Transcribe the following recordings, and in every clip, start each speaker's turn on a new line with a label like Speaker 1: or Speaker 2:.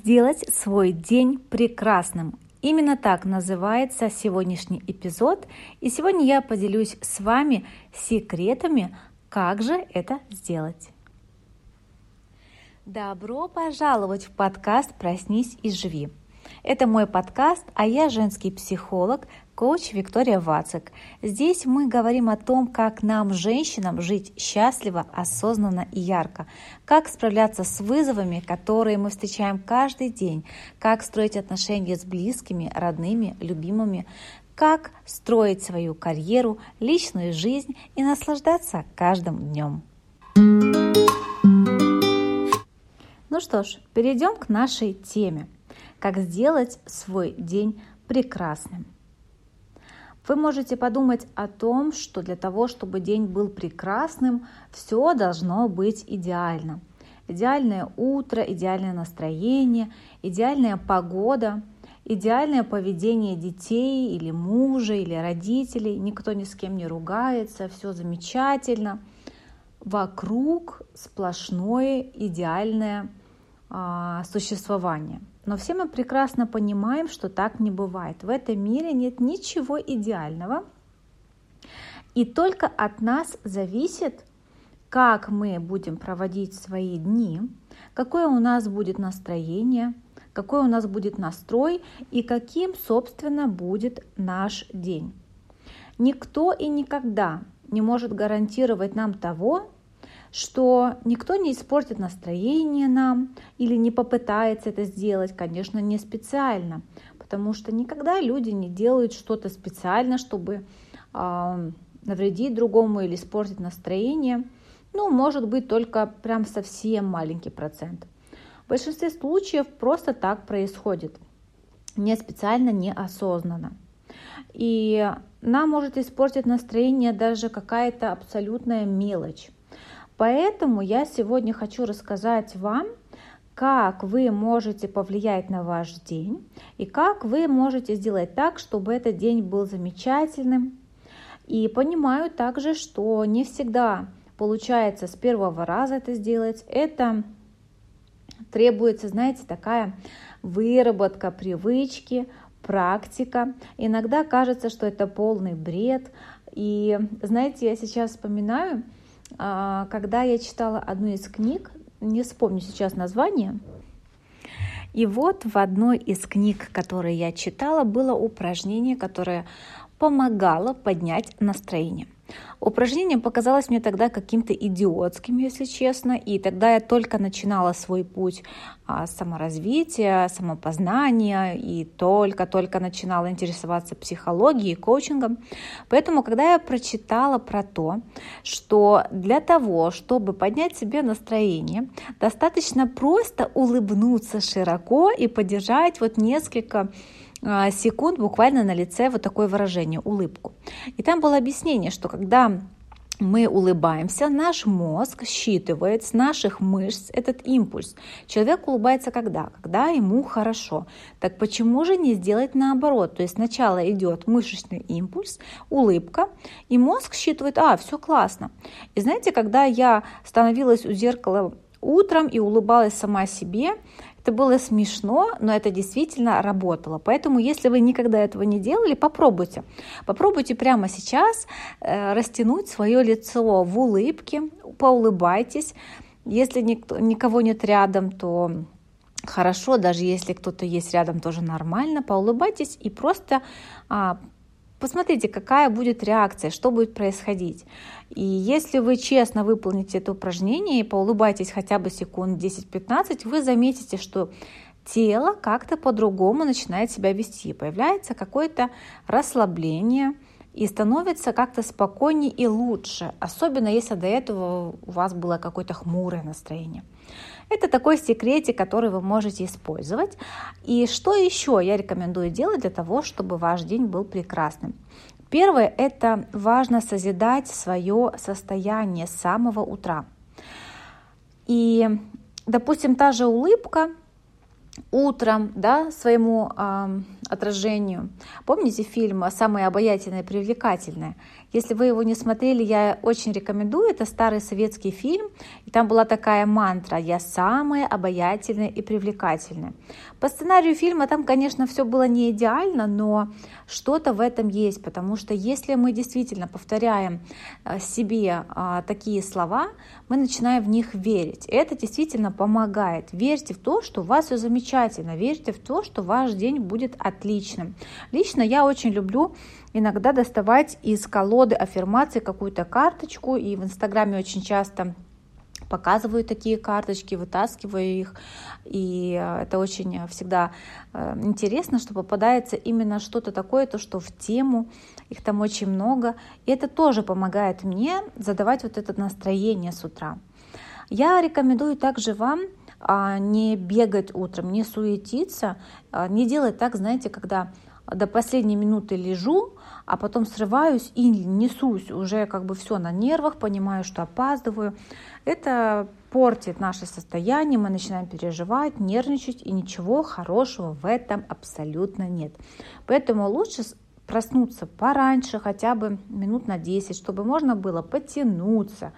Speaker 1: сделать свой день прекрасным? Именно так называется сегодняшний эпизод, и сегодня я поделюсь с вами секретами, как же это сделать. Добро пожаловать в подкаст «Проснись и живи». Это мой подкаст, а я женский психолог, коуч Виктория Вацик. Здесь мы говорим о том, как нам, женщинам, жить счастливо, осознанно и ярко, как справляться с вызовами, которые мы встречаем каждый день, как строить отношения с близкими, родными, любимыми, как строить свою карьеру, личную жизнь и наслаждаться каждым днем. Ну что ж, перейдем к нашей теме – как сделать свой день прекрасным. Вы можете подумать о том, что для того, чтобы день был прекрасным, все должно быть идеально. Идеальное утро, идеальное настроение, идеальная погода, идеальное поведение детей или мужа, или родителей, никто ни с кем не ругается, все замечательно. Вокруг сплошное идеальное а, существование. Но все мы прекрасно понимаем, что так не бывает. В этом мире нет ничего идеального. И только от нас зависит, как мы будем проводить свои дни, какое у нас будет настроение, какой у нас будет настрой и каким, собственно, будет наш день. Никто и никогда не может гарантировать нам того, что никто не испортит настроение нам или не попытается это сделать, конечно, не специально, потому что никогда люди не делают что-то специально, чтобы э, навредить другому или испортить настроение. Ну, может быть, только прям совсем маленький процент. В большинстве случаев просто так происходит, не специально, не осознанно. И нам может испортить настроение даже какая-то абсолютная мелочь. Поэтому я сегодня хочу рассказать вам, как вы можете повлиять на ваш день и как вы можете сделать так, чтобы этот день был замечательным. И понимаю также, что не всегда получается с первого раза это сделать. Это требуется, знаете, такая выработка привычки, практика. Иногда кажется, что это полный бред. И знаете, я сейчас вспоминаю, когда я читала одну из книг, не вспомню сейчас название, и вот в одной из книг, которые я читала, было упражнение, которое помогало поднять настроение. Упражнение показалось мне тогда каким-то идиотским, если честно, и тогда я только начинала свой путь а, саморазвития, самопознания и только-только начинала интересоваться психологией, коучингом. Поэтому, когда я прочитала про то, что для того, чтобы поднять себе настроение, достаточно просто улыбнуться широко и поддержать вот несколько секунд буквально на лице вот такое выражение, улыбку. И там было объяснение, что когда мы улыбаемся, наш мозг считывает с наших мышц этот импульс. Человек улыбается когда? Когда ему хорошо. Так почему же не сделать наоборот? То есть сначала идет мышечный импульс, улыбка, и мозг считывает, а, все классно. И знаете, когда я становилась у зеркала утром и улыбалась сама себе, это было смешно, но это действительно работало. Поэтому, если вы никогда этого не делали, попробуйте. Попробуйте прямо сейчас э, растянуть свое лицо в улыбке, поулыбайтесь. Если никто, никого нет рядом, то хорошо, даже если кто-то есть рядом, тоже нормально, поулыбайтесь и просто а, Посмотрите, какая будет реакция, что будет происходить. И если вы честно выполните это упражнение и поулыбайтесь хотя бы секунд 10-15, вы заметите, что тело как-то по-другому начинает себя вести. Появляется какое-то расслабление и становится как-то спокойнее и лучше, особенно если до этого у вас было какое-то хмурое настроение. Это такой секретик, который вы можете использовать. И что еще я рекомендую делать для того, чтобы ваш день был прекрасным? Первое – это важно созидать свое состояние с самого утра. И, допустим, та же улыбка утром да, своему отражению. Помните фильм «Самое обаятельное и привлекательное»? Если вы его не смотрели, я очень рекомендую. Это старый советский фильм. И там была такая мантра «Я самая обаятельная и привлекательная». По сценарию фильма там, конечно, все было не идеально, но что-то в этом есть, потому что если мы действительно повторяем э, себе а, такие слова, мы начинаем в них верить. Это действительно помогает. Верьте в то, что у вас все замечательно, верьте в то, что ваш день будет отличным. Лично я очень люблю иногда доставать из колоды аффирмации какую-то карточку, и в Инстаграме очень часто показываю такие карточки, вытаскиваю их, и э, это очень всегда э, интересно, что попадается именно что-то такое, то, что в тему, их там очень много, и это тоже помогает мне задавать вот это настроение с утра. Я рекомендую также вам не бегать утром, не суетиться, а, не делать так, знаете, когда до последней минуты лежу, а потом срываюсь и несусь уже как бы все на нервах, понимаю, что опаздываю. Это портит наше состояние, мы начинаем переживать, нервничать, и ничего хорошего в этом абсолютно нет. Поэтому лучше проснуться пораньше, хотя бы минут на 10, чтобы можно было потянуться.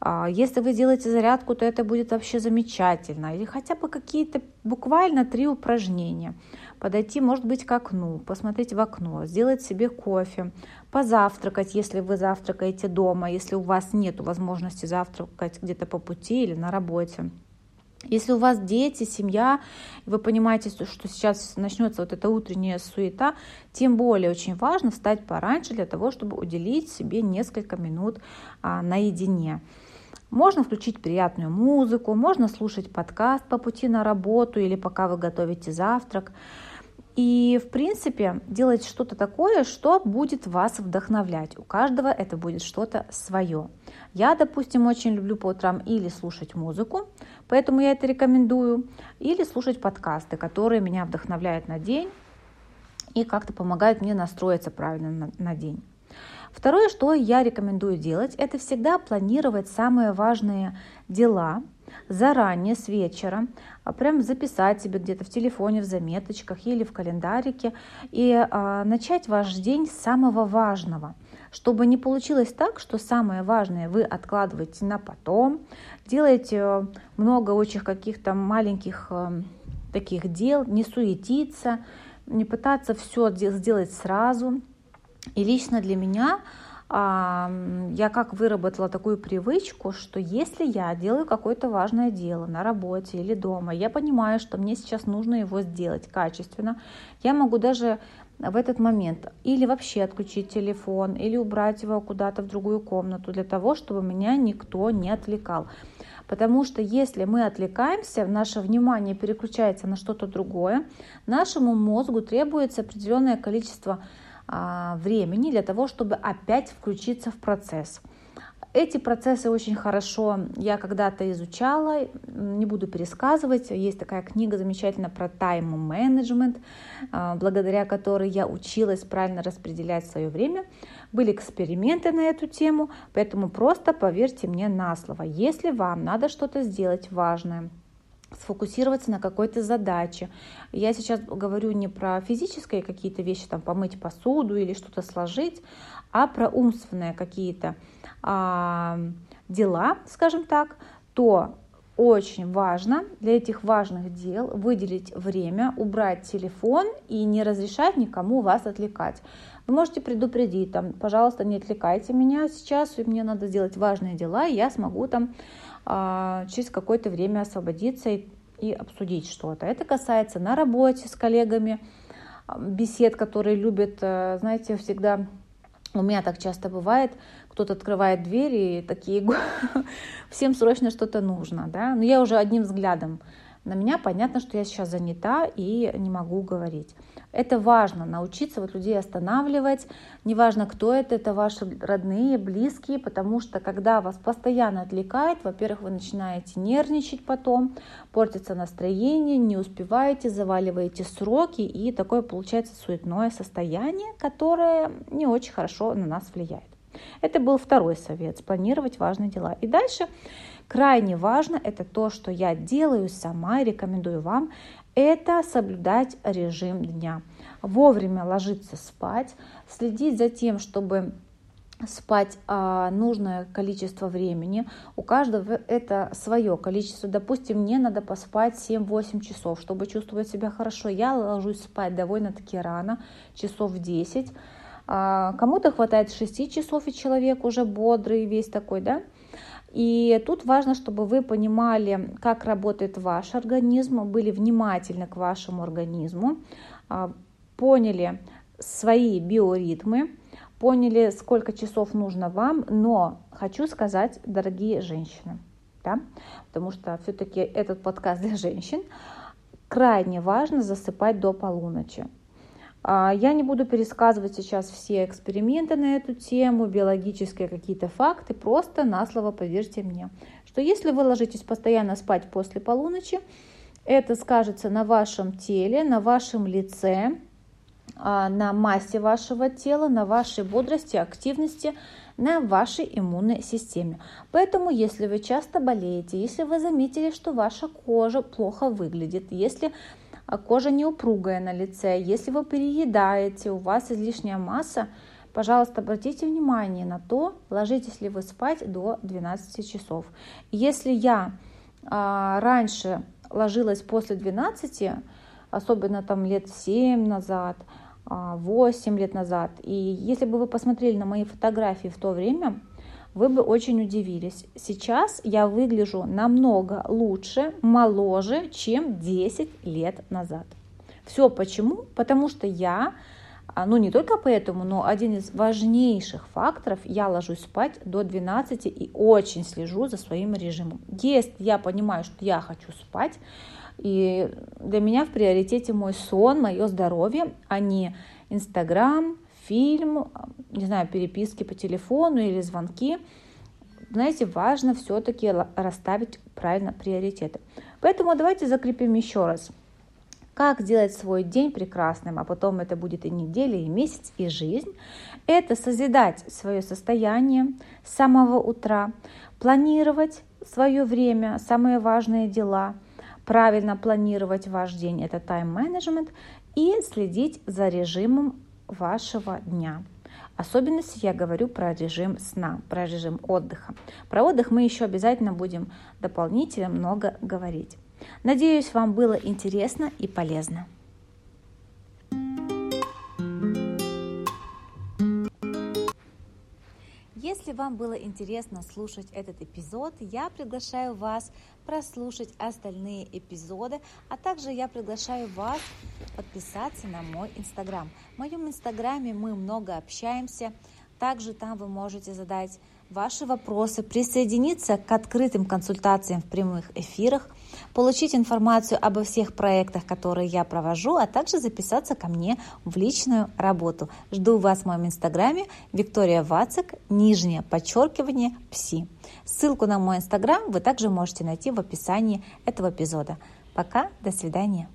Speaker 1: А, если вы делаете зарядку, то это будет вообще замечательно. Или хотя бы какие-то буквально три упражнения подойти, может быть, к окну, посмотреть в окно, сделать себе кофе, позавтракать, если вы завтракаете дома, если у вас нет возможности завтракать где-то по пути или на работе. Если у вас дети, семья, вы понимаете, что сейчас начнется вот эта утренняя суета, тем более очень важно встать пораньше для того, чтобы уделить себе несколько минут а, наедине. Можно включить приятную музыку, можно слушать подкаст по пути на работу или пока вы готовите завтрак. И, в принципе, делать что-то такое, что будет вас вдохновлять. У каждого это будет что-то свое. Я, допустим, очень люблю по утрам или слушать музыку, поэтому я это рекомендую, или слушать подкасты, которые меня вдохновляют на день и как-то помогают мне настроиться правильно на, на день. Второе, что я рекомендую делать, это всегда планировать самые важные дела заранее, с вечера, а прям записать себе где-то в телефоне, в заметочках или в календарике. И а, начать ваш день с самого важного. Чтобы не получилось так, что самое важное вы откладываете на потом, делаете э, много очень каких-то маленьких э, таких дел, не суетиться, не пытаться все сделать сразу. И лично для меня я как выработала такую привычку, что если я делаю какое-то важное дело на работе или дома, я понимаю, что мне сейчас нужно его сделать качественно, я могу даже в этот момент или вообще отключить телефон, или убрать его куда-то в другую комнату для того, чтобы меня никто не отвлекал. Потому что если мы отвлекаемся, наше внимание переключается на что-то другое, нашему мозгу требуется определенное количество времени для того, чтобы опять включиться в процесс. Эти процессы очень хорошо я когда-то изучала, не буду пересказывать. Есть такая книга замечательная про тайм-менеджмент, а, благодаря которой я училась правильно распределять свое время. Были эксперименты на эту тему, поэтому просто поверьте мне на слово. Если вам надо что-то сделать важное, сфокусироваться на какой-то задаче. Я сейчас говорю не про физические какие-то вещи, там помыть посуду или что-то сложить, а про умственные какие-то а, дела, скажем так, то очень важно для этих важных дел выделить время, убрать телефон и не разрешать никому вас отвлекать. Вы можете предупредить, там, пожалуйста, не отвлекайте меня сейчас, мне надо сделать важные дела, и я смогу там а, через какое-то время освободиться и, и обсудить что-то. Это касается на работе с коллегами, а, бесед, которые любят, э, знаете, всегда у меня так часто бывает, кто-то открывает дверь и такие, всем срочно что-то нужно, да, но я уже одним взглядом на меня понятно, что я сейчас занята и не могу говорить. Это важно, научиться вот людей останавливать. Неважно, кто это, это ваши родные, близкие, потому что когда вас постоянно отвлекает, во-первых, вы начинаете нервничать потом, портится настроение, не успеваете, заваливаете сроки, и такое получается суетное состояние, которое не очень хорошо на нас влияет. Это был второй совет, спланировать важные дела. И дальше крайне важно, это то, что я делаю сама и рекомендую вам, это соблюдать режим дня. Вовремя ложиться спать, следить за тем, чтобы спать а, нужное количество времени. У каждого это свое количество. Допустим, мне надо поспать 7-8 часов, чтобы чувствовать себя хорошо. Я ложусь спать довольно-таки рано, часов в 10. А, кому-то хватает 6 часов, и человек уже бодрый, весь такой, да? И тут важно, чтобы вы понимали, как работает ваш организм, были внимательны к вашему организму, а, поняли свои биоритмы, поняли, сколько часов нужно вам, но хочу сказать, дорогие женщины, да, потому что все-таки этот подкаст для женщин, крайне важно засыпать до полуночи. А, я не буду пересказывать сейчас все эксперименты на эту тему, биологические какие-то факты, просто на слово поверьте мне, что если вы ложитесь постоянно спать после полуночи, это скажется на вашем теле, на вашем лице, а, на массе вашего тела, на вашей бодрости, активности, на вашей иммунной системе. Поэтому, если вы часто болеете, если вы заметили, что ваша кожа плохо выглядит, если кожа не упругая на лице, если вы переедаете, у вас излишняя масса, пожалуйста, обратите внимание на то, ложитесь ли вы спать до 12 часов. Если я а, раньше ложилась после 12, особенно там лет 7 назад, 8 лет назад. И если бы вы посмотрели на мои фотографии в то время, вы бы очень удивились. Сейчас я выгляжу намного лучше, моложе, чем 10 лет назад. Все почему? Потому что я, а, ну не только поэтому, но один из важнейших факторов, я ложусь спать до 12 и очень слежу за своим режимом. Если я понимаю, что я хочу спать, и для меня в приоритете мой сон, мое здоровье, а не Инстаграм, фильм, не знаю, переписки по телефону или звонки. Знаете, важно все-таки расставить правильно приоритеты. Поэтому давайте закрепим еще раз. Как сделать свой день прекрасным, а потом это будет и неделя, и месяц, и жизнь. Это созидать свое состояние с самого утра, планировать свое время, самые важные дела – правильно планировать ваш день, это тайм-менеджмент, и следить за режимом вашего дня. Особенности я говорю про режим сна, про режим отдыха. Про отдых мы еще обязательно будем дополнительно много говорить. Надеюсь, вам было интересно и полезно. Если вам было интересно слушать этот эпизод, я приглашаю вас прослушать остальные эпизоды, а также я приглашаю вас подписаться на мой инстаграм. В моем инстаграме мы много общаемся, также там вы можете задать ваши вопросы, присоединиться к открытым консультациям в прямых эфирах, получить информацию обо всех проектах, которые я провожу, а также записаться ко мне в личную работу. Жду вас в моем инстаграме Виктория Вацик, нижнее подчеркивание, пси. Ссылку на мой инстаграм вы также можете найти в описании этого эпизода. Пока, до свидания.